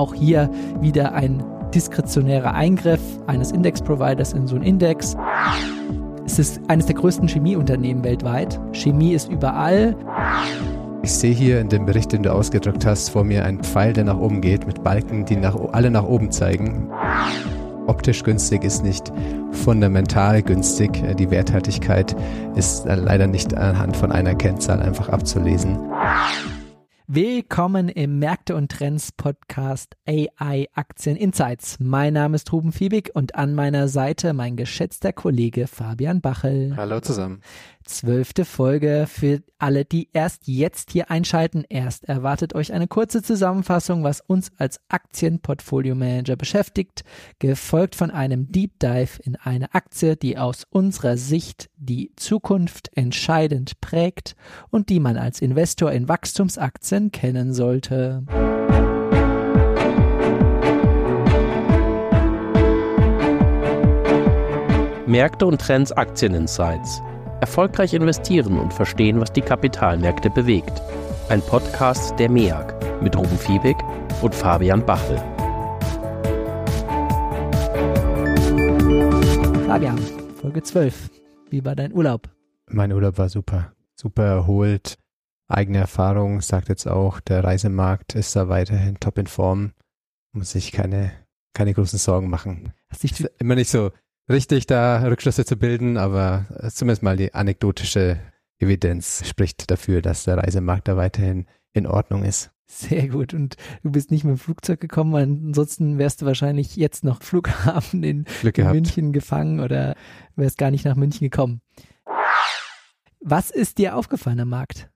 auch hier wieder ein diskretionärer Eingriff eines Index-Providers in so einen Index. Es ist eines der größten Chemieunternehmen weltweit. Chemie ist überall. Ich sehe hier in dem Bericht, den du ausgedrückt hast, vor mir einen Pfeil, der nach oben geht, mit Balken, die nach, alle nach oben zeigen. Optisch günstig ist nicht fundamental günstig. Die Werthaltigkeit ist leider nicht anhand von einer Kennzahl einfach abzulesen. Willkommen im Märkte und Trends Podcast AI Aktien Insights. Mein Name ist Ruben Fiebig und an meiner Seite mein geschätzter Kollege Fabian Bachel. Hallo zusammen. Zwölfte Folge für alle, die erst jetzt hier einschalten. Erst erwartet euch eine kurze Zusammenfassung, was uns als Aktienportfolio-Manager beschäftigt, gefolgt von einem Deep Dive in eine Aktie, die aus unserer Sicht die Zukunft entscheidend prägt und die man als Investor in Wachstumsaktien kennen sollte. Märkte und Trends Aktieninsights Erfolgreich investieren und verstehen, was die Kapitalmärkte bewegt. Ein Podcast der MEAG mit Ruben Fiebig und Fabian Bachel. Fabian, Folge 12. Wie war dein Urlaub? Mein Urlaub war super. Super erholt. Eigene Erfahrung sagt jetzt auch, der Reisemarkt ist da weiterhin top in Form. Muss sich keine, keine großen Sorgen machen. Hast dich immer nicht so richtig, da Rückschlüsse zu bilden, aber zumindest mal die anekdotische Evidenz spricht dafür, dass der Reisemarkt da weiterhin in Ordnung ist. Sehr gut. Und du bist nicht mit dem Flugzeug gekommen, ansonsten wärst du wahrscheinlich jetzt noch Flughafen in, in München gefangen oder wärst gar nicht nach München gekommen. Was ist dir aufgefallen am Markt?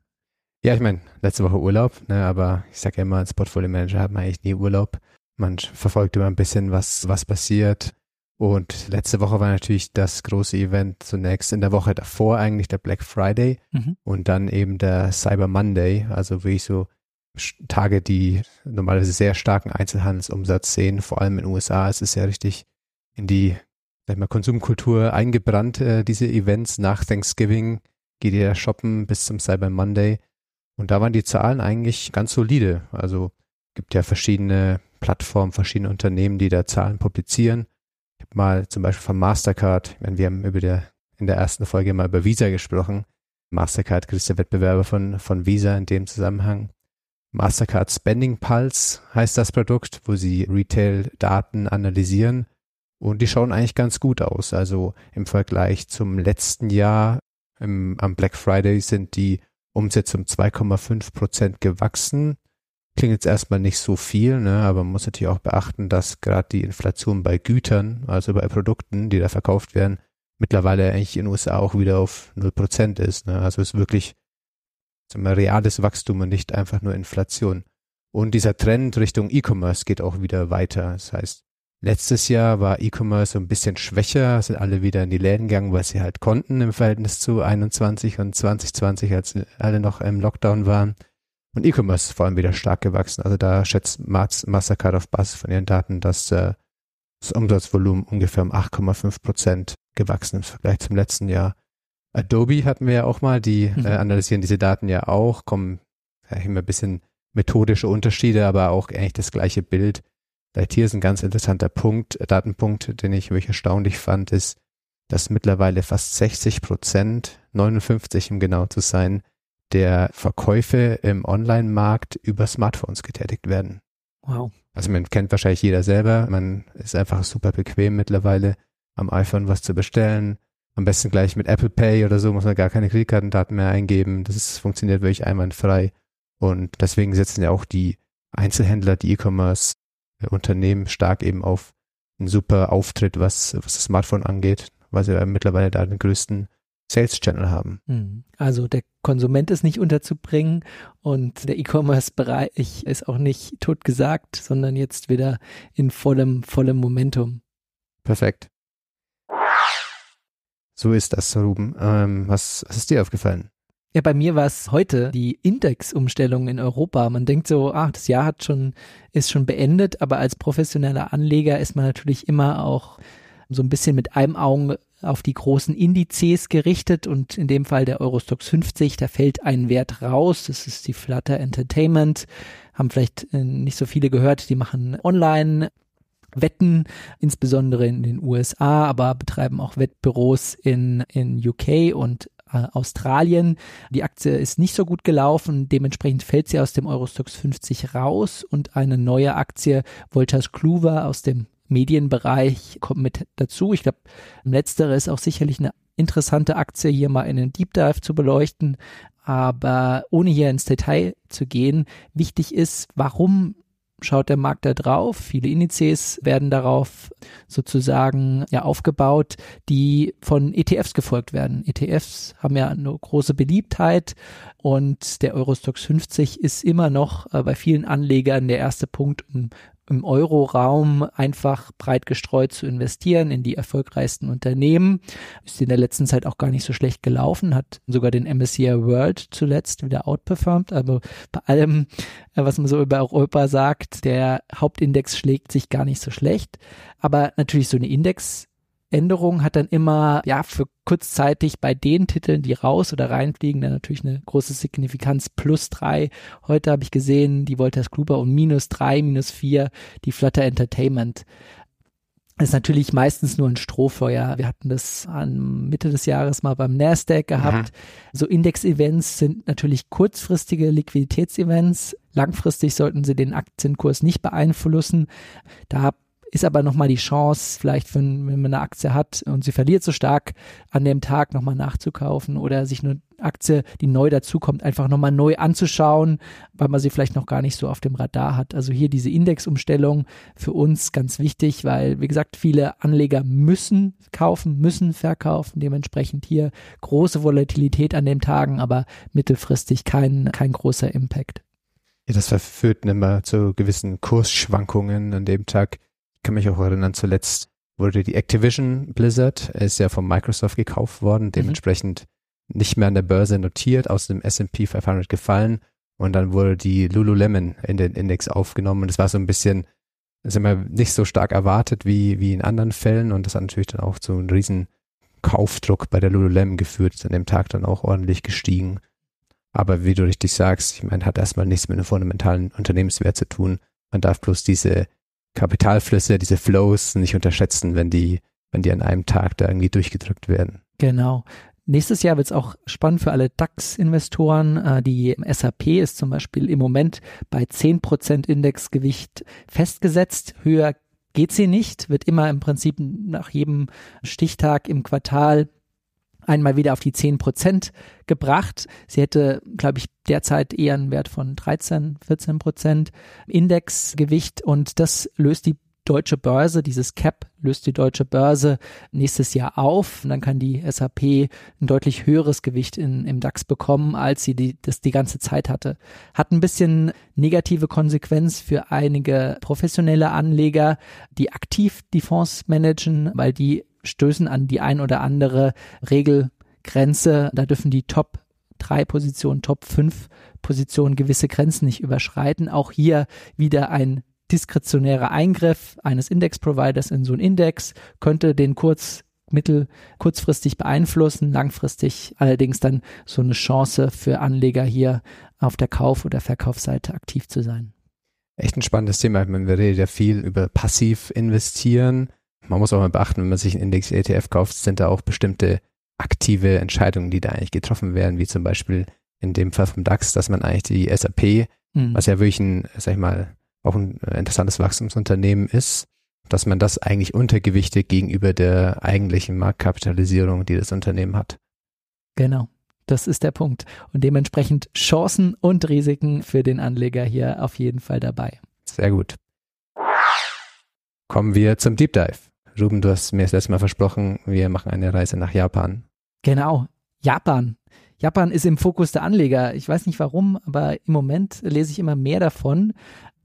Ja, ich meine, letzte Woche Urlaub, ne, aber ich sage ja immer, als Portfolio Manager hat man eigentlich nie Urlaub. Man verfolgt immer ein bisschen, was, was passiert. Und letzte Woche war natürlich das große Event zunächst in der Woche davor eigentlich der Black Friday mhm. und dann eben der Cyber Monday, also wirklich so Tage, die normalerweise sehr starken Einzelhandelsumsatz sehen, vor allem in den USA ist es ja richtig in die sag mal, Konsumkultur eingebrannt, äh, diese Events. Nach Thanksgiving, geht ihr shoppen bis zum Cyber Monday. Und da waren die Zahlen eigentlich ganz solide, also gibt ja verschiedene Plattformen, verschiedene Unternehmen, die da Zahlen publizieren mal zum Beispiel von Mastercard, ich meine, wir haben über der, in der ersten Folge mal über Visa gesprochen. Mastercard der Wettbewerber von, von Visa in dem Zusammenhang. Mastercard Spending Pulse heißt das Produkt, wo sie Retail-Daten analysieren und die schauen eigentlich ganz gut aus. Also im Vergleich zum letzten Jahr im, am Black Friday sind die Umsätze um 2,5 Prozent gewachsen Klingt jetzt erstmal nicht so viel, ne, aber man muss natürlich auch beachten, dass gerade die Inflation bei Gütern, also bei Produkten, die da verkauft werden, mittlerweile eigentlich in den USA auch wieder auf 0% ist. Ne? Also es ist wirklich sagen wir, reales Wachstum und nicht einfach nur Inflation. Und dieser Trend Richtung E-Commerce geht auch wieder weiter. Das heißt, letztes Jahr war E-Commerce so ein bisschen schwächer, sind alle wieder in die Läden gegangen, weil sie halt konnten im Verhältnis zu 21 und 2020, als alle noch im Lockdown waren. Und E-Commerce ist vor allem wieder stark gewachsen. Also da schätzt Mastercard auf Basis von ihren Daten, dass äh, das Umsatzvolumen ungefähr um 8,5 Prozent gewachsen im Vergleich zum letzten Jahr. Adobe hatten wir ja auch mal, die mhm. äh, analysieren diese Daten ja auch, kommen ja, immer ein bisschen methodische Unterschiede, aber auch eigentlich das gleiche Bild. Vielleicht hier ist ein ganz interessanter Punkt, äh, Datenpunkt, den ich wirklich erstaunlich fand, ist, dass mittlerweile fast 60 Prozent, 59 um genau zu sein, der Verkäufe im Online-Markt über Smartphones getätigt werden. Wow. Also man kennt wahrscheinlich jeder selber, man ist einfach super bequem mittlerweile am iPhone was zu bestellen. Am besten gleich mit Apple Pay oder so muss man gar keine Kreditkartendaten mehr eingeben. Das ist, funktioniert wirklich einwandfrei. Und deswegen setzen ja auch die Einzelhändler, die E-Commerce-Unternehmen stark eben auf einen super Auftritt, was, was das Smartphone angeht, weil sie ja mittlerweile da den größten Sales Channel haben. Hm. Also der Konsument ist nicht unterzubringen und der E-Commerce-Bereich ist auch nicht totgesagt, sondern jetzt wieder in vollem, vollem Momentum. Perfekt. So ist das, Ruben. Ähm, was, was ist dir aufgefallen? Ja, bei mir war es heute die Indexumstellung in Europa. Man denkt so, ach, das Jahr hat schon, ist schon beendet, aber als professioneller Anleger ist man natürlich immer auch so ein bisschen mit einem Auge auf die großen Indizes gerichtet und in dem Fall der Eurostox 50, da fällt ein Wert raus, das ist die Flutter Entertainment, haben vielleicht äh, nicht so viele gehört, die machen online Wetten, insbesondere in den USA, aber betreiben auch Wettbüros in, in UK und äh, Australien. Die Aktie ist nicht so gut gelaufen, dementsprechend fällt sie aus dem Eurostox 50 raus und eine neue Aktie, Voltas Kluwer aus dem Medienbereich kommt mit dazu. Ich glaube, letztere ist auch sicherlich eine interessante Aktie hier mal in den Deep Dive zu beleuchten. Aber ohne hier ins Detail zu gehen, wichtig ist, warum schaut der Markt da drauf. Viele Indizes werden darauf sozusagen ja aufgebaut, die von ETFs gefolgt werden. ETFs haben ja eine große Beliebtheit und der Eurostox 50 ist immer noch äh, bei vielen Anlegern der erste Punkt, um im Euro-Raum einfach breit gestreut zu investieren in die erfolgreichsten Unternehmen. Ist in der letzten Zeit auch gar nicht so schlecht gelaufen, hat sogar den MSCI World zuletzt wieder outperformed. Also bei allem, äh, was man so über Europa sagt, der Hauptindex schlägt sich gar nicht so schlecht. Aber natürlich so eine Index Änderung hat dann immer, ja, für kurzzeitig bei den Titeln, die raus oder reinfliegen, dann natürlich eine große Signifikanz plus drei. Heute habe ich gesehen, die Voltas Kluber und minus drei, minus vier, die Flutter Entertainment. Das ist natürlich meistens nur ein Strohfeuer. Wir hatten das an Mitte des Jahres mal beim Nasdaq gehabt. Mhm. So Index-Events sind natürlich kurzfristige Liquiditätsevents. Langfristig sollten sie den Aktienkurs nicht beeinflussen. Da ist aber nochmal die Chance, vielleicht wenn, wenn man eine Aktie hat und sie verliert so stark, an dem Tag nochmal nachzukaufen oder sich eine Aktie, die neu dazukommt, einfach nochmal neu anzuschauen, weil man sie vielleicht noch gar nicht so auf dem Radar hat. Also hier diese Indexumstellung für uns ganz wichtig, weil, wie gesagt, viele Anleger müssen kaufen, müssen verkaufen, dementsprechend hier große Volatilität an den Tagen, aber mittelfristig kein, kein großer Impact. Ja, das verführt immer zu gewissen Kursschwankungen an dem Tag kann mich auch erinnern, zuletzt wurde die Activision Blizzard, ist ja von Microsoft gekauft worden, mhm. dementsprechend mhm. nicht mehr an der Börse notiert, aus dem S&P 500 gefallen und dann wurde die Lululemon in den Index aufgenommen und das war so ein bisschen, das haben wir nicht so stark erwartet wie, wie in anderen Fällen und das hat natürlich dann auch zu einem riesen Kaufdruck bei der Lululemon geführt, ist an dem Tag dann auch ordentlich gestiegen. Aber wie du richtig sagst, ich meine, hat erstmal nichts mit einem fundamentalen Unternehmenswert zu tun. Man darf bloß diese Kapitalflüsse, diese Flows nicht unterschätzen, wenn die, wenn die an einem Tag da irgendwie durchgedrückt werden. Genau. Nächstes Jahr wird es auch spannend für alle DAX-Investoren. Äh, die SAP ist zum Beispiel im Moment bei 10% Indexgewicht festgesetzt. Höher geht sie nicht, wird immer im Prinzip nach jedem Stichtag im Quartal einmal wieder auf die 10 Prozent gebracht. Sie hätte, glaube ich, derzeit eher einen Wert von 13, 14 Prozent Indexgewicht und das löst die deutsche Börse, dieses Cap löst die deutsche Börse nächstes Jahr auf und dann kann die SAP ein deutlich höheres Gewicht in, im DAX bekommen, als sie die, das die ganze Zeit hatte. Hat ein bisschen negative Konsequenz für einige professionelle Anleger, die aktiv die Fonds managen, weil die stößen an die ein oder andere Regelgrenze. Da dürfen die Top drei Positionen, Top fünf Positionen gewisse Grenzen nicht überschreiten. Auch hier wieder ein diskretionärer Eingriff eines Index-Providers in so einen Index könnte den kurz mittel kurzfristig beeinflussen, langfristig allerdings dann so eine Chance für Anleger hier auf der Kauf- oder Verkaufsseite aktiv zu sein. Echt ein spannendes Thema. Man redet ja viel über passiv investieren man muss auch mal beachten, wenn man sich einen Index-ETF kauft, sind da auch bestimmte aktive Entscheidungen, die da eigentlich getroffen werden, wie zum Beispiel in dem Fall vom DAX, dass man eigentlich die SAP, mhm. was ja wirklich ein, sag ich mal, auch ein interessantes Wachstumsunternehmen ist, dass man das eigentlich untergewichtet gegenüber der eigentlichen Marktkapitalisierung, die das Unternehmen hat. Genau. Das ist der Punkt. Und dementsprechend Chancen und Risiken für den Anleger hier auf jeden Fall dabei. Sehr gut. Kommen wir zum Deep Dive. Ruben, du hast mir das letzte Mal versprochen, wir machen eine Reise nach Japan. Genau, Japan. Japan ist im Fokus der Anleger. Ich weiß nicht warum, aber im Moment lese ich immer mehr davon.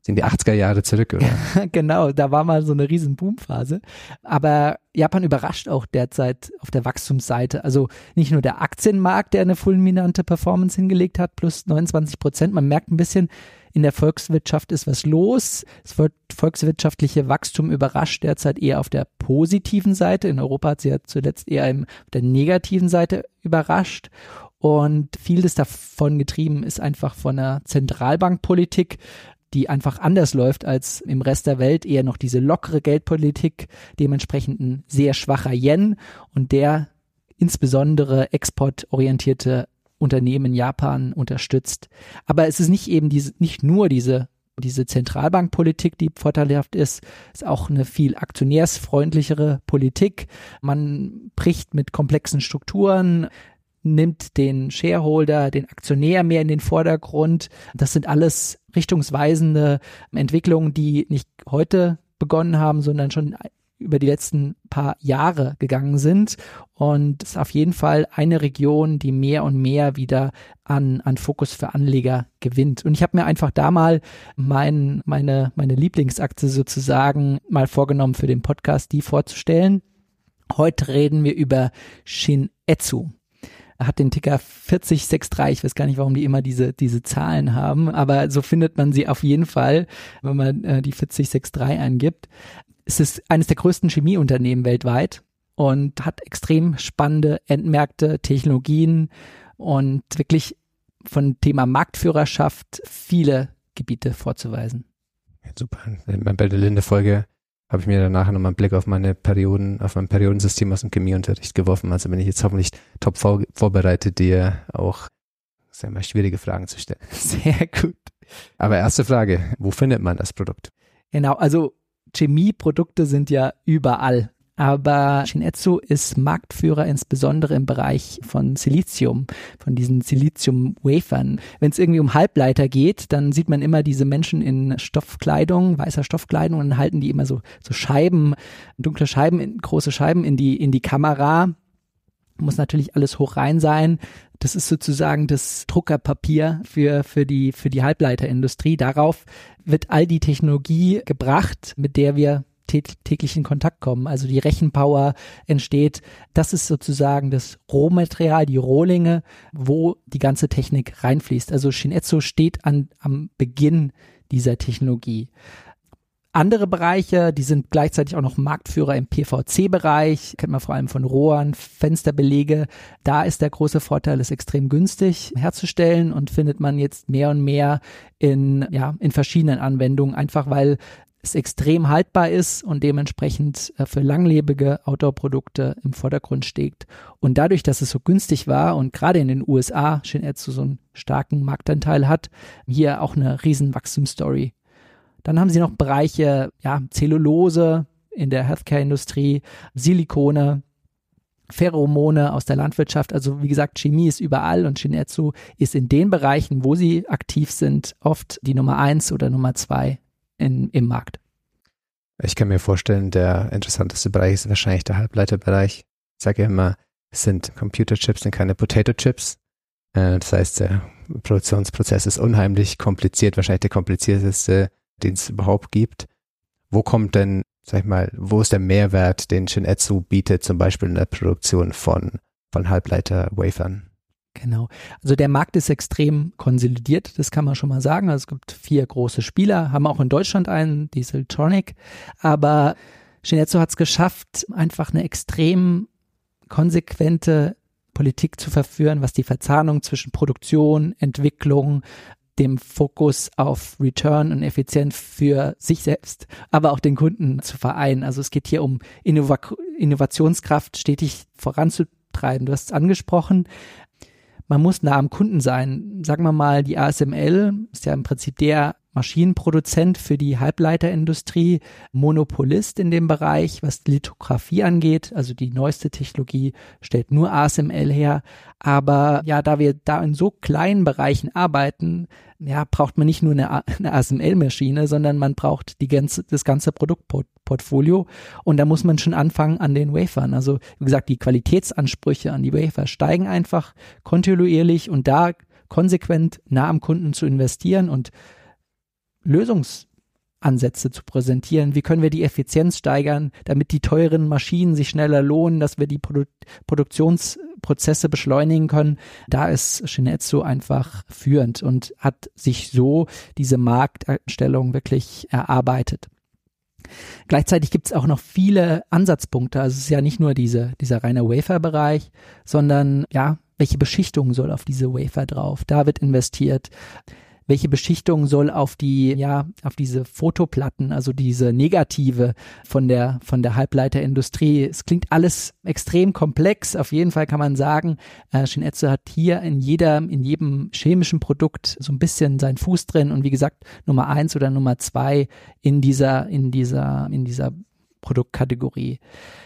Sind die 80er Jahre zurück, oder? genau, da war mal so eine riesen Boomphase. Aber Japan überrascht auch derzeit auf der Wachstumsseite. Also nicht nur der Aktienmarkt, der eine fulminante Performance hingelegt hat, plus 29 Prozent. Man merkt ein bisschen, in der Volkswirtschaft ist was los. Das volkswirtschaftliche Wachstum überrascht derzeit eher auf der positiven Seite. In Europa hat sie ja zuletzt eher auf der negativen Seite überrascht. Und vieles davon getrieben ist einfach von der Zentralbankpolitik. Die einfach anders läuft als im Rest der Welt, eher noch diese lockere Geldpolitik, dementsprechend ein sehr schwacher Yen und der insbesondere exportorientierte Unternehmen in Japan unterstützt. Aber es ist nicht eben diese, nicht nur diese diese Zentralbankpolitik, die vorteilhaft ist, ist auch eine viel aktionärsfreundlichere Politik. Man bricht mit komplexen Strukturen, nimmt den Shareholder, den Aktionär mehr in den Vordergrund. Das sind alles richtungsweisende Entwicklungen, die nicht heute begonnen haben, sondern schon über die letzten paar Jahre gegangen sind. Und es ist auf jeden Fall eine Region, die mehr und mehr wieder an, an Fokus für Anleger gewinnt. Und ich habe mir einfach da mal mein, meine, meine Lieblingsaktie sozusagen mal vorgenommen für den Podcast, die vorzustellen. Heute reden wir über Shin-Etsu hat den Ticker 4063. Ich weiß gar nicht, warum die immer diese, diese Zahlen haben, aber so findet man sie auf jeden Fall, wenn man äh, die 4063 eingibt. Es ist eines der größten Chemieunternehmen weltweit und hat extrem spannende Endmärkte, Technologien und wirklich von Thema Marktführerschaft viele Gebiete vorzuweisen. Ja, super. Bei der Linde-Folge habe ich mir danach nochmal einen Blick auf meine Perioden, auf mein Periodensystem aus dem Chemieunterricht geworfen. Also bin ich jetzt hoffentlich top vor, vorbereitet, dir auch sehr mal schwierige Fragen zu stellen. Sehr gut. Aber erste Frage, wo findet man das Produkt? Genau, also Chemieprodukte sind ja überall. Aber Shinetsu ist Marktführer insbesondere im Bereich von Silizium, von diesen Silizium-Wafern. Wenn es irgendwie um Halbleiter geht, dann sieht man immer diese Menschen in Stoffkleidung, weißer Stoffkleidung und halten die immer so, so Scheiben, dunkle Scheiben, große Scheiben in die, in die Kamera. Muss natürlich alles hoch rein sein. Das ist sozusagen das Druckerpapier für, für die, für die Halbleiterindustrie. Darauf wird all die Technologie gebracht, mit der wir täglich in Kontakt kommen. Also die Rechenpower entsteht. Das ist sozusagen das Rohmaterial, die Rohlinge, wo die ganze Technik reinfließt. Also Shinetsu steht an, am Beginn dieser Technologie andere Bereiche, die sind gleichzeitig auch noch Marktführer im PVC-Bereich, kennt man vor allem von Rohren, Fensterbelege. Da ist der große Vorteil, ist extrem günstig herzustellen und findet man jetzt mehr und mehr in, ja, in verschiedenen Anwendungen, einfach weil es extrem haltbar ist und dementsprechend äh, für langlebige Outdoor-Produkte im Vordergrund steht. Und dadurch, dass es so günstig war und gerade in den USA Shin-Etsu so einen starken Marktanteil hat, hier auch eine riesen Wachstumsstory dann haben sie noch Bereiche, ja, Zellulose in der Healthcare-Industrie, Silikone, Pheromone aus der Landwirtschaft. Also wie gesagt, Chemie ist überall und Shinetsu ist in den Bereichen, wo sie aktiv sind, oft die Nummer eins oder Nummer zwei in, im Markt. Ich kann mir vorstellen, der interessanteste Bereich ist wahrscheinlich der Halbleiterbereich. Ich sage ja immer, es sind Computerchips und keine Potato Chips. Äh, das heißt, der Produktionsprozess ist unheimlich kompliziert, wahrscheinlich der komplizierteste den es überhaupt gibt. Wo kommt denn, sag ich mal, wo ist der Mehrwert, den Shinetsu bietet, zum Beispiel in der Produktion von, von Halbleiter-Wafern? Genau. Also der Markt ist extrem konsolidiert, das kann man schon mal sagen. Also es gibt vier große Spieler, haben auch in Deutschland einen, Dieseltronic, aber Shinetsu hat es geschafft, einfach eine extrem konsequente Politik zu verführen, was die Verzahnung zwischen Produktion, Entwicklung, dem Fokus auf Return und Effizienz für sich selbst, aber auch den Kunden zu vereinen. Also es geht hier um Innova Innovationskraft stetig voranzutreiben. Du hast es angesprochen. Man muss nah am Kunden sein. Sagen wir mal, die ASML ist ja im Prinzip der Maschinenproduzent für die Halbleiterindustrie, Monopolist in dem Bereich, was Lithografie angeht. Also die neueste Technologie stellt nur ASML her. Aber ja, da wir da in so kleinen Bereichen arbeiten, ja, braucht man nicht nur eine, eine ASML-Maschine, sondern man braucht die ganze, das ganze Produktportfolio. Und da muss man schon anfangen an den Wafern. Also, wie gesagt, die Qualitätsansprüche an die Wafer steigen einfach kontinuierlich und da konsequent nah am Kunden zu investieren und Lösungsansätze zu präsentieren. Wie können wir die Effizienz steigern, damit die teuren Maschinen sich schneller lohnen, dass wir die Produ Produktionsprozesse beschleunigen können. Da ist Shinetsu einfach führend und hat sich so diese Marktstellung wirklich erarbeitet. Gleichzeitig gibt es auch noch viele Ansatzpunkte. Also es ist ja nicht nur diese, dieser reine Wafer-Bereich, sondern ja, welche Beschichtung soll auf diese Wafer drauf? Da wird investiert welche Beschichtung soll auf die, ja, auf diese Fotoplatten, also diese Negative von der, von der Halbleiterindustrie. Es klingt alles extrem komplex. Auf jeden Fall kann man sagen, äh, Shinetsu hat hier in jeder, in jedem chemischen Produkt so ein bisschen seinen Fuß drin und wie gesagt, Nummer eins oder Nummer zwei in dieser, in dieser, in dieser Produktkategorie.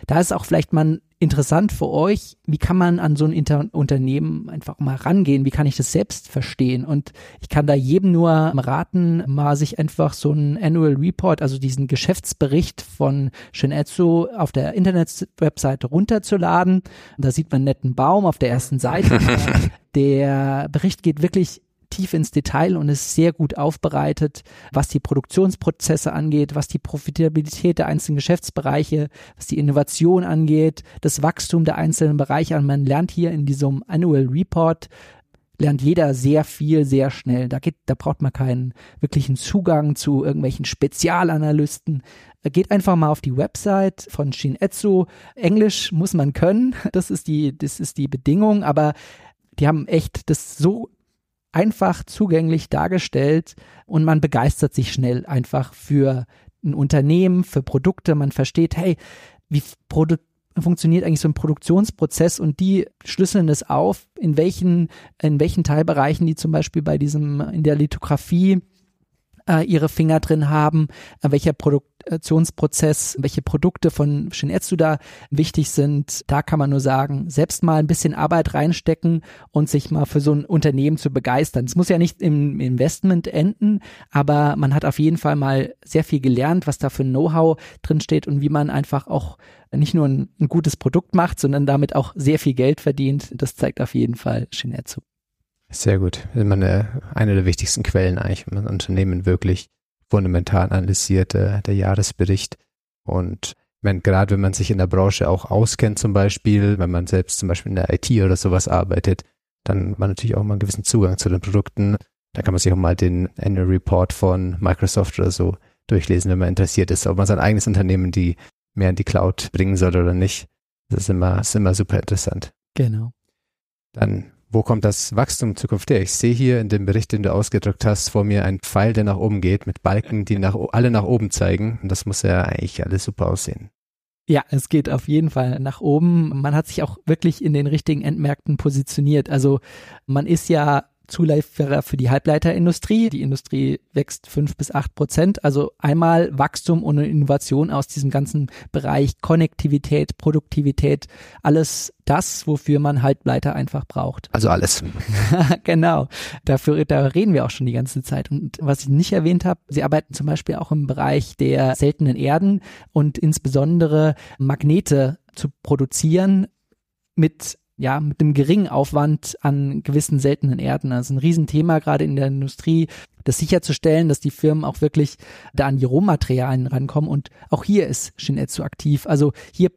Da ist auch vielleicht mal interessant für euch, wie kann man an so ein Inter Unternehmen einfach mal rangehen, wie kann ich das selbst verstehen und ich kann da jedem nur raten, mal sich einfach so einen Annual Report, also diesen Geschäftsbericht von Shinetsu auf der Internetwebseite runterzuladen. Da sieht man einen netten Baum auf der ersten Seite. der Bericht geht wirklich tief ins Detail und ist sehr gut aufbereitet, was die Produktionsprozesse angeht, was die Profitabilität der einzelnen Geschäftsbereiche, was die Innovation angeht, das Wachstum der einzelnen Bereiche. Und man lernt hier in diesem Annual Report lernt jeder sehr viel, sehr schnell. Da geht, da braucht man keinen wirklichen Zugang zu irgendwelchen Spezialanalysten. Geht einfach mal auf die Website von Shinetsu. Englisch muss man können. Das ist die, das ist die Bedingung. Aber die haben echt das so einfach zugänglich dargestellt und man begeistert sich schnell einfach für ein Unternehmen, für Produkte. Man versteht, hey, wie produ funktioniert eigentlich so ein Produktionsprozess und die schlüsseln es auf, in welchen, in welchen Teilbereichen die zum Beispiel bei diesem, in der Lithografie äh, ihre Finger drin haben, äh, welcher Produktionsprozess, welche Produkte von Shinetsu da wichtig sind. Da kann man nur sagen, selbst mal ein bisschen Arbeit reinstecken und sich mal für so ein Unternehmen zu begeistern. Es muss ja nicht im Investment enden, aber man hat auf jeden Fall mal sehr viel gelernt, was da für Know-how drin steht und wie man einfach auch nicht nur ein, ein gutes Produkt macht, sondern damit auch sehr viel Geld verdient. Das zeigt auf jeden Fall Shinetsu. Sehr gut. Meine, eine der wichtigsten Quellen eigentlich, wenn man Unternehmen wirklich fundamental analysiert, der, der Jahresbericht. Und wenn, gerade wenn man sich in der Branche auch auskennt zum Beispiel, wenn man selbst zum Beispiel in der IT oder sowas arbeitet, dann hat man natürlich auch mal einen gewissen Zugang zu den Produkten. Da kann man sich auch mal den Annual Report von Microsoft oder so durchlesen, wenn man interessiert ist, ob man sein eigenes Unternehmen die mehr in die Cloud bringen soll oder nicht. Das ist immer, ist immer super interessant. Genau. Dann wo kommt das Wachstum in Zukunft her? Ich sehe hier in dem Bericht, den du ausgedrückt hast, vor mir einen Pfeil, der nach oben geht, mit Balken, die nach, alle nach oben zeigen. Und das muss ja eigentlich alles super aussehen. Ja, es geht auf jeden Fall nach oben. Man hat sich auch wirklich in den richtigen Endmärkten positioniert. Also man ist ja Zulieferer für die Halbleiterindustrie. Die Industrie wächst fünf bis acht Prozent. Also einmal Wachstum und Innovation aus diesem ganzen Bereich Konnektivität, Produktivität, alles das, wofür man Halbleiter einfach braucht. Also alles. genau. Dafür, da reden wir auch schon die ganze Zeit. Und was ich nicht erwähnt habe, sie arbeiten zum Beispiel auch im Bereich der seltenen Erden und insbesondere Magnete zu produzieren mit ja, mit einem geringen Aufwand an gewissen seltenen Erden. Das ist ein Riesenthema gerade in der Industrie, das sicherzustellen, dass die Firmen auch wirklich da an die Rohmaterialien rankommen. Und auch hier ist Shinetsu aktiv. Also hier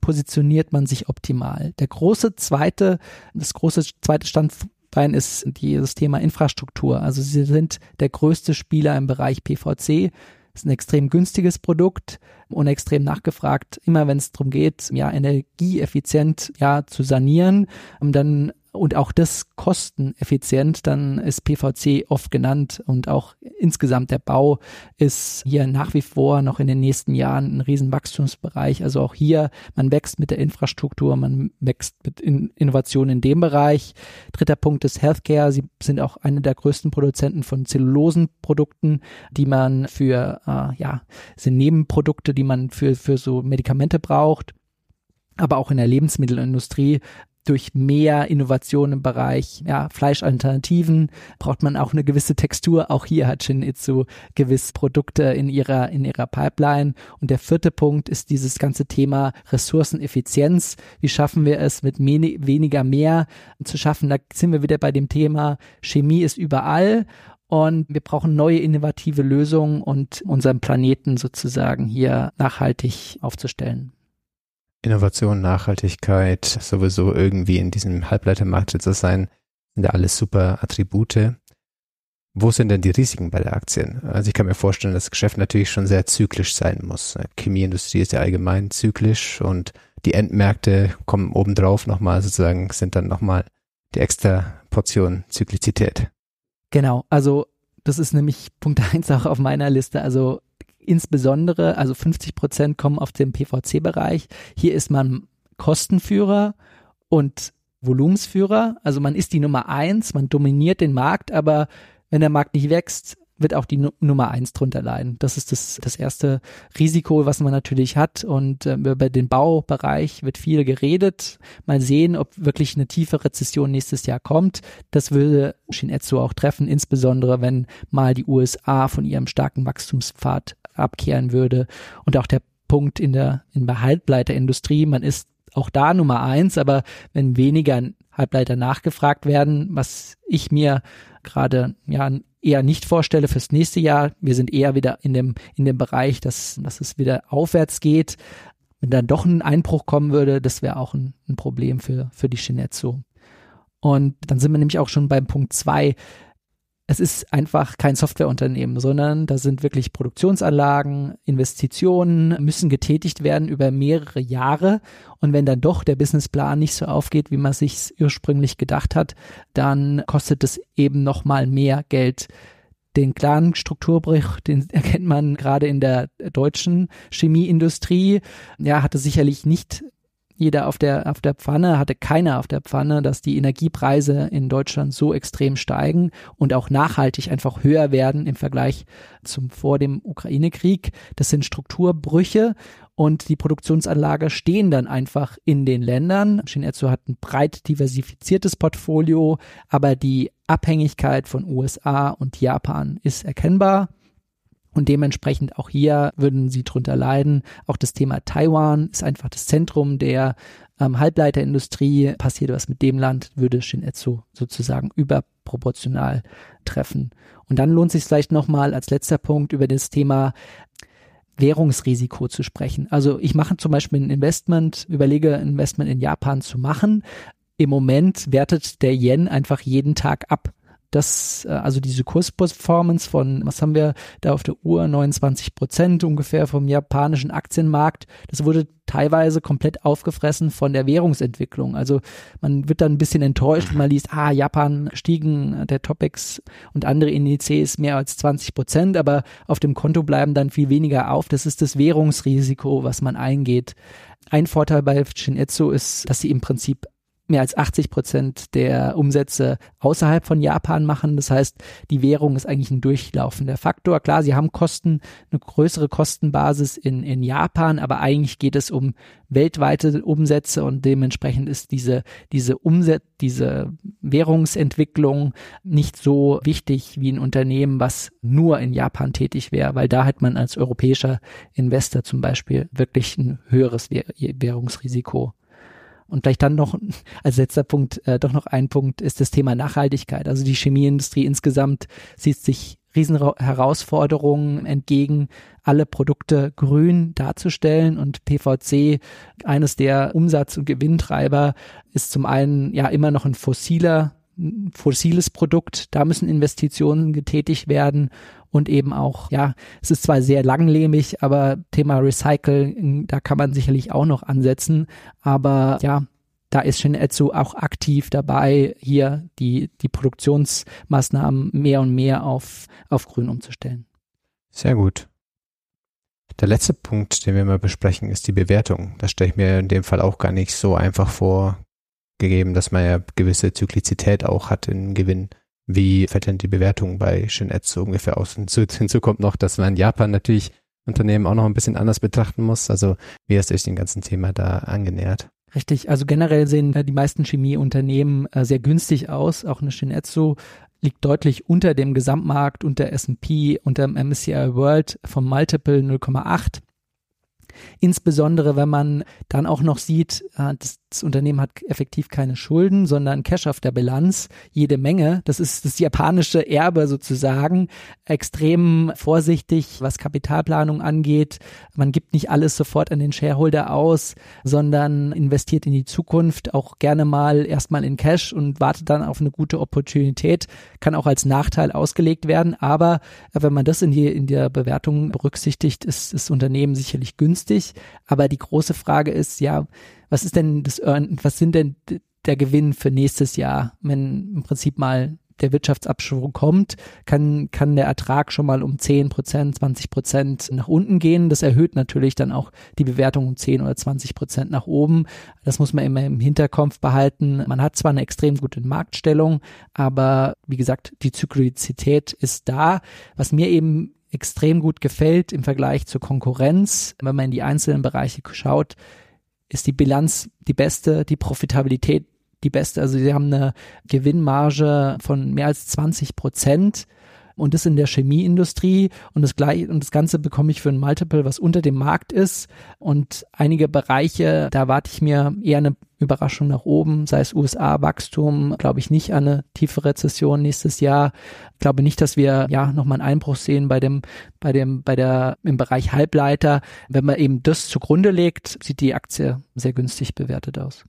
positioniert man sich optimal. Der große zweite, das große zweite Standbein ist dieses Thema Infrastruktur. Also sie sind der größte Spieler im Bereich PVC ist ein extrem günstiges Produkt und extrem nachgefragt. Immer wenn es darum geht, ja, energieeffizient ja zu sanieren, dann und auch das kosteneffizient, dann ist PVC oft genannt und auch insgesamt der Bau ist hier nach wie vor noch in den nächsten Jahren ein Riesenwachstumsbereich. Also auch hier, man wächst mit der Infrastruktur, man wächst mit in Innovationen in dem Bereich. Dritter Punkt ist Healthcare. Sie sind auch eine der größten Produzenten von Zellulosenprodukten, die man für, äh, ja, sind Nebenprodukte, die man für, für so Medikamente braucht aber auch in der Lebensmittelindustrie durch mehr Innovation im Bereich ja, Fleischalternativen braucht man auch eine gewisse Textur. Auch hier hat Shinitsu gewisse Produkte in ihrer, in ihrer Pipeline. Und der vierte Punkt ist dieses ganze Thema Ressourceneffizienz. Wie schaffen wir es mit weniger mehr zu schaffen? Da sind wir wieder bei dem Thema Chemie ist überall. Und wir brauchen neue innovative Lösungen und unseren Planeten sozusagen hier nachhaltig aufzustellen. Innovation, Nachhaltigkeit, sowieso irgendwie in diesem Halbleitermarkt zu sein, sind ja alles super Attribute. Wo sind denn die Risiken bei der Aktien? Also ich kann mir vorstellen, dass das Geschäft natürlich schon sehr zyklisch sein muss. Chemieindustrie ist ja allgemein zyklisch und die Endmärkte kommen obendrauf nochmal sozusagen, sind dann nochmal die extra Portion Zyklizität. Genau, also Das ist nämlich Punkt eins auch auf meiner Liste. Also insbesondere, also 50 Prozent kommen auf dem PVC-Bereich. Hier ist man Kostenführer und Volumensführer. Also man ist die Nummer eins, man dominiert den Markt, aber wenn der Markt nicht wächst, wird auch die nu Nummer eins drunter leiden. Das ist das, das erste Risiko, was man natürlich hat. Und äh, über den Baubereich wird viel geredet. Mal sehen, ob wirklich eine tiefe Rezession nächstes Jahr kommt. Das würde Shinetsu auch treffen, insbesondere wenn mal die USA von ihrem starken Wachstumspfad abkehren würde. Und auch der Punkt in der, in der Halbleiterindustrie, man ist auch da Nummer eins, aber wenn weniger Halbleiter nachgefragt werden, was ich mir gerade ja eher nicht vorstelle fürs nächste Jahr. Wir sind eher wieder in dem, in dem Bereich, dass, dass es wieder aufwärts geht. Wenn dann doch ein Einbruch kommen würde, das wäre auch ein, ein Problem für, für die Shinetsu. Und dann sind wir nämlich auch schon beim Punkt zwei es ist einfach kein Softwareunternehmen, sondern da sind wirklich Produktionsanlagen, Investitionen müssen getätigt werden über mehrere Jahre. Und wenn dann doch der Businessplan nicht so aufgeht, wie man sich ursprünglich gedacht hat, dann kostet es eben nochmal mehr Geld. Den klaren Strukturbruch, den erkennt man gerade in der deutschen Chemieindustrie. Ja, hatte sicherlich nicht jeder auf der, auf der Pfanne, hatte keiner auf der Pfanne, dass die Energiepreise in Deutschland so extrem steigen und auch nachhaltig einfach höher werden im Vergleich zum vor dem Ukraine-Krieg. Das sind Strukturbrüche und die Produktionsanlage stehen dann einfach in den Ländern. Shinetsu hat ein breit diversifiziertes Portfolio, aber die Abhängigkeit von USA und Japan ist erkennbar. Und dementsprechend auch hier würden sie drunter leiden. Auch das Thema Taiwan ist einfach das Zentrum der ähm, Halbleiterindustrie. Passiert was mit dem Land, würde Shinetsu sozusagen überproportional treffen. Und dann lohnt sich vielleicht nochmal als letzter Punkt über das Thema Währungsrisiko zu sprechen. Also ich mache zum Beispiel ein Investment, überlege ein Investment in Japan zu machen. Im Moment wertet der Yen einfach jeden Tag ab das, äh, also diese Kursperformance von, was haben wir da auf der Uhr, 29 Prozent ungefähr vom japanischen Aktienmarkt, das wurde teilweise komplett aufgefressen von der Währungsentwicklung. Also man wird dann ein bisschen enttäuscht, wenn man liest, ah, Japan stiegen der Topex und andere Indizes mehr als 20 Prozent, aber auf dem Konto bleiben dann viel weniger auf. Das ist das Währungsrisiko, was man eingeht. Ein Vorteil bei Shinetsu ist, dass sie im Prinzip mehr als 80 Prozent der Umsätze außerhalb von Japan machen. Das heißt, die Währung ist eigentlich ein durchlaufender Faktor. Klar, sie haben Kosten, eine größere Kostenbasis in, in Japan, aber eigentlich geht es um weltweite Umsätze und dementsprechend ist diese, diese Umset diese Währungsentwicklung nicht so wichtig wie ein Unternehmen, was nur in Japan tätig wäre, weil da hat man als europäischer Investor zum Beispiel wirklich ein höheres Währungsrisiko. Und vielleicht dann noch als letzter Punkt, äh, doch noch ein Punkt ist das Thema Nachhaltigkeit. Also die Chemieindustrie insgesamt sieht sich riesen Herausforderungen entgegen, alle Produkte grün darzustellen und PVC, eines der Umsatz- und Gewinntreiber, ist zum einen ja immer noch ein fossiler fossiles Produkt, da müssen Investitionen getätigt werden und eben auch, ja, es ist zwar sehr langlebig, aber Thema Recycling, da kann man sicherlich auch noch ansetzen, aber ja, da ist Shinetsu auch aktiv dabei, hier die, die Produktionsmaßnahmen mehr und mehr auf, auf grün umzustellen. Sehr gut. Der letzte Punkt, den wir mal besprechen, ist die Bewertung. Das stelle ich mir in dem Fall auch gar nicht so einfach vor, gegeben, dass man ja gewisse Zyklizität auch hat im Gewinn. Wie fällt denn die Bewertung bei Shinetsu ungefähr aus? Und hinzu kommt noch, dass man in Japan natürlich Unternehmen auch noch ein bisschen anders betrachten muss. Also wie hast du dem ganzen Thema da angenähert? Richtig, also generell sehen äh, die meisten Chemieunternehmen äh, sehr günstig aus. Auch eine Shinetsu liegt deutlich unter dem Gesamtmarkt, unter S&P, unter dem MSCI World vom Multiple 0,8. Insbesondere, wenn man dann auch noch sieht, äh, das, Unternehmen hat effektiv keine Schulden, sondern Cash auf der Bilanz, jede Menge. Das ist das japanische Erbe sozusagen. Extrem vorsichtig, was Kapitalplanung angeht. Man gibt nicht alles sofort an den Shareholder aus, sondern investiert in die Zukunft, auch gerne mal erstmal in Cash und wartet dann auf eine gute Opportunität. Kann auch als Nachteil ausgelegt werden. Aber wenn man das in, die, in der Bewertung berücksichtigt, ist das Unternehmen sicherlich günstig günstig. Aber die große Frage ist, ja, was ist denn das Earn, was sind denn der Gewinn für nächstes Jahr, wenn im Prinzip mal der Wirtschaftsabschwung kommt, kann, kann der Ertrag schon mal um 10 Prozent, 20 Prozent nach unten gehen. Das erhöht natürlich dann auch die Bewertung um 10 oder 20 Prozent nach oben. Das muss man immer im Hinterkopf behalten. Man hat zwar eine extrem gute Marktstellung, aber wie gesagt, die Zyklizität ist da. Was mir eben extrem gut gefällt im Vergleich zur Konkurrenz, wenn man in die einzelnen Bereiche schaut, ist die Bilanz die beste, die Profitabilität die beste. Also sie haben eine Gewinnmarge von mehr als 20 Prozent und das in der Chemieindustrie und das gleiche und das Ganze bekomme ich für ein Multiple, was unter dem Markt ist und einige Bereiche, da warte ich mir eher eine Überraschung nach oben, sei es USA Wachstum, glaube ich nicht an eine tiefe Rezession nächstes Jahr. Ich glaube nicht, dass wir ja nochmal einen Einbruch sehen bei dem, bei dem, bei der, im Bereich Halbleiter. Wenn man eben das zugrunde legt, sieht die Aktie sehr günstig bewertet aus.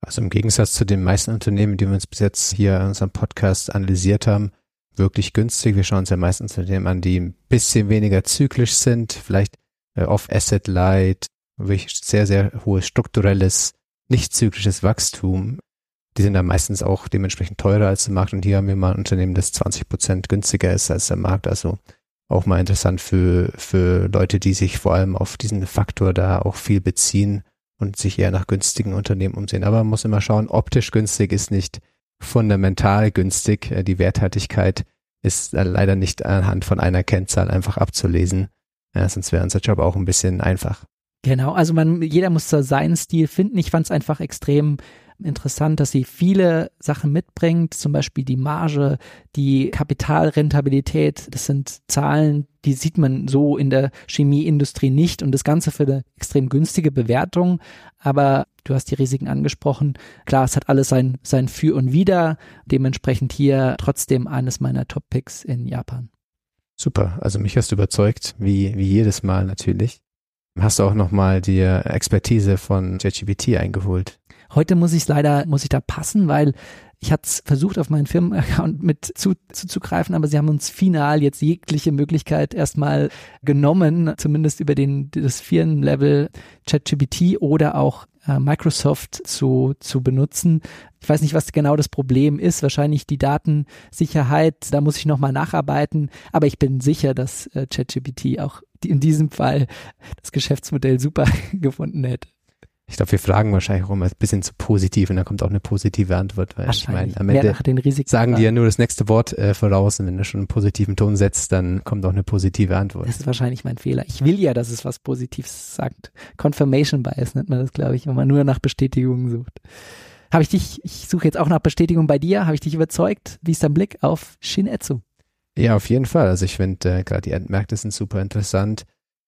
Also im Gegensatz zu den meisten Unternehmen, die wir uns bis jetzt hier in unserem Podcast analysiert haben, wirklich günstig. Wir schauen uns ja meistens Unternehmen an, die ein bisschen weniger zyklisch sind, vielleicht äh, off Asset Light, wirklich sehr, sehr hohes strukturelles, nicht zyklisches Wachstum. Die sind dann meistens auch dementsprechend teurer als der Markt. Und hier haben wir mal ein Unternehmen, das 20 Prozent günstiger ist als der Markt. Also auch mal interessant für, für Leute, die sich vor allem auf diesen Faktor da auch viel beziehen und sich eher nach günstigen Unternehmen umsehen. Aber man muss immer schauen, optisch günstig ist nicht fundamental günstig. Äh, die Werthaltigkeit ist äh, leider nicht anhand von einer Kennzahl einfach abzulesen. Ja, sonst wäre unser Job auch ein bisschen einfach. Genau, also man, jeder muss da seinen Stil finden. Ich fand es einfach extrem interessant, dass sie viele Sachen mitbringt, zum Beispiel die Marge, die Kapitalrentabilität. Das sind Zahlen, die sieht man so in der Chemieindustrie nicht und das Ganze für eine extrem günstige Bewertung. Aber du hast die Risiken angesprochen. Klar, es hat alles sein, sein Für und Wider. Dementsprechend hier trotzdem eines meiner Top-Picks in Japan. Super, also mich hast du überzeugt, wie, wie jedes Mal natürlich. Hast du auch nochmal die Expertise von ChatGPT eingeholt? Heute muss ich leider, muss ich da passen, weil ich hatte versucht, auf meinen Firmenaccount mit zu, zuzugreifen, aber sie haben uns final jetzt jegliche Möglichkeit erstmal genommen, zumindest über den, das Firmenlevel ChatGPT oder auch äh, Microsoft zu, zu benutzen. Ich weiß nicht, was genau das Problem ist. Wahrscheinlich die Datensicherheit. Da muss ich nochmal nacharbeiten. Aber ich bin sicher, dass äh, ChatGPT auch in diesem Fall das Geschäftsmodell super gefunden hätte. Ich glaube, wir fragen wahrscheinlich auch immer ein bisschen zu positiv und da kommt auch eine positive Antwort, weil ich meine, am Ende sagen die ja nur das nächste Wort äh, voraus und wenn du schon einen positiven Ton setzt, dann kommt auch eine positive Antwort. Das ist wahrscheinlich mein Fehler. Ich will ja, dass es was Positives sagt. Confirmation Bias nennt man das, glaube ich, wenn man nur nach Bestätigungen sucht. Habe ich dich, ich suche jetzt auch nach Bestätigung bei dir, habe ich dich überzeugt? Wie ist dein Blick auf Shinetsu? Ja, auf jeden Fall. Also ich finde, äh, gerade die Endmärkte sind super interessant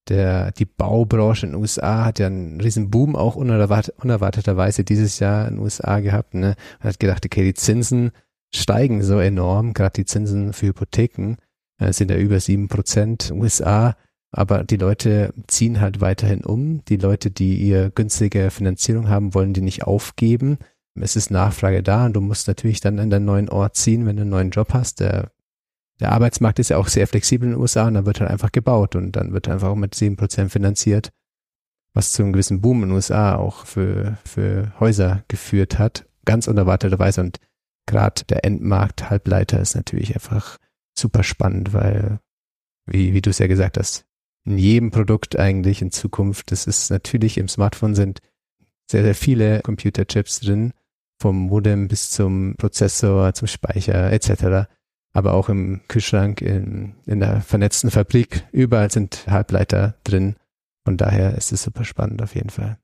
der, die Baubranche in den USA hat ja einen riesen Boom auch unerwart, unerwarteterweise dieses Jahr in den USA gehabt. Ne? Man hat gedacht, okay, die Zinsen steigen so enorm, gerade die Zinsen für Hypotheken äh, sind ja über sieben Prozent USA, aber die Leute ziehen halt weiterhin um. Die Leute, die ihr günstige Finanzierung haben, wollen die nicht aufgeben. Es ist Nachfrage da und du musst natürlich dann in deinen neuen Ort ziehen, wenn du einen neuen Job hast, der der Arbeitsmarkt ist ja auch sehr flexibel in den USA und dann wird halt einfach gebaut und dann wird einfach mit sieben Prozent finanziert, was zu einem gewissen Boom in den USA auch für, für Häuser geführt hat, ganz unerwarteterweise und gerade der Endmarkt Halbleiter ist natürlich einfach super spannend, weil, wie, wie du es ja gesagt hast, in jedem Produkt eigentlich in Zukunft, das ist natürlich im Smartphone sind sehr, sehr viele Computerchips drin, vom Modem bis zum Prozessor, zum Speicher etc aber auch im Kühlschrank, in, in der vernetzten Fabrik. Überall sind Halbleiter drin. Von daher ist es super spannend auf jeden Fall.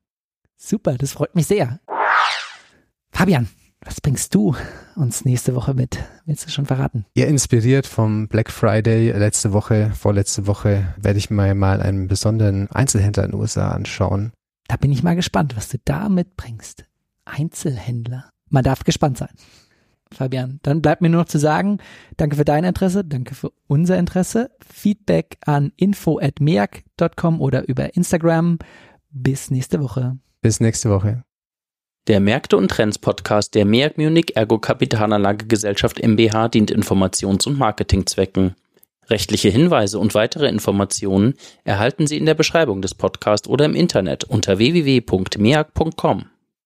Super, das freut mich sehr. Fabian, was bringst du uns nächste Woche mit? Willst du schon verraten? Ja, inspiriert vom Black Friday letzte Woche, vorletzte Woche, werde ich mir mal einen besonderen Einzelhändler in den USA anschauen. Da bin ich mal gespannt, was du da mitbringst. Einzelhändler. Man darf gespannt sein. Fabian. Dann bleibt mir nur noch zu sagen, danke für dein Interesse, danke für unser Interesse. Feedback an info@merk.com oder über Instagram. Bis nächste Woche. Bis nächste Woche. Der Märkte und Trends Podcast der Merck Munich Ergo Kapitalanlage Gesellschaft MBH dient Informations- und Marketingzwecken. Rechtliche Hinweise und weitere Informationen erhalten Sie in der Beschreibung des Podcasts oder im Internet unter www.meag.com.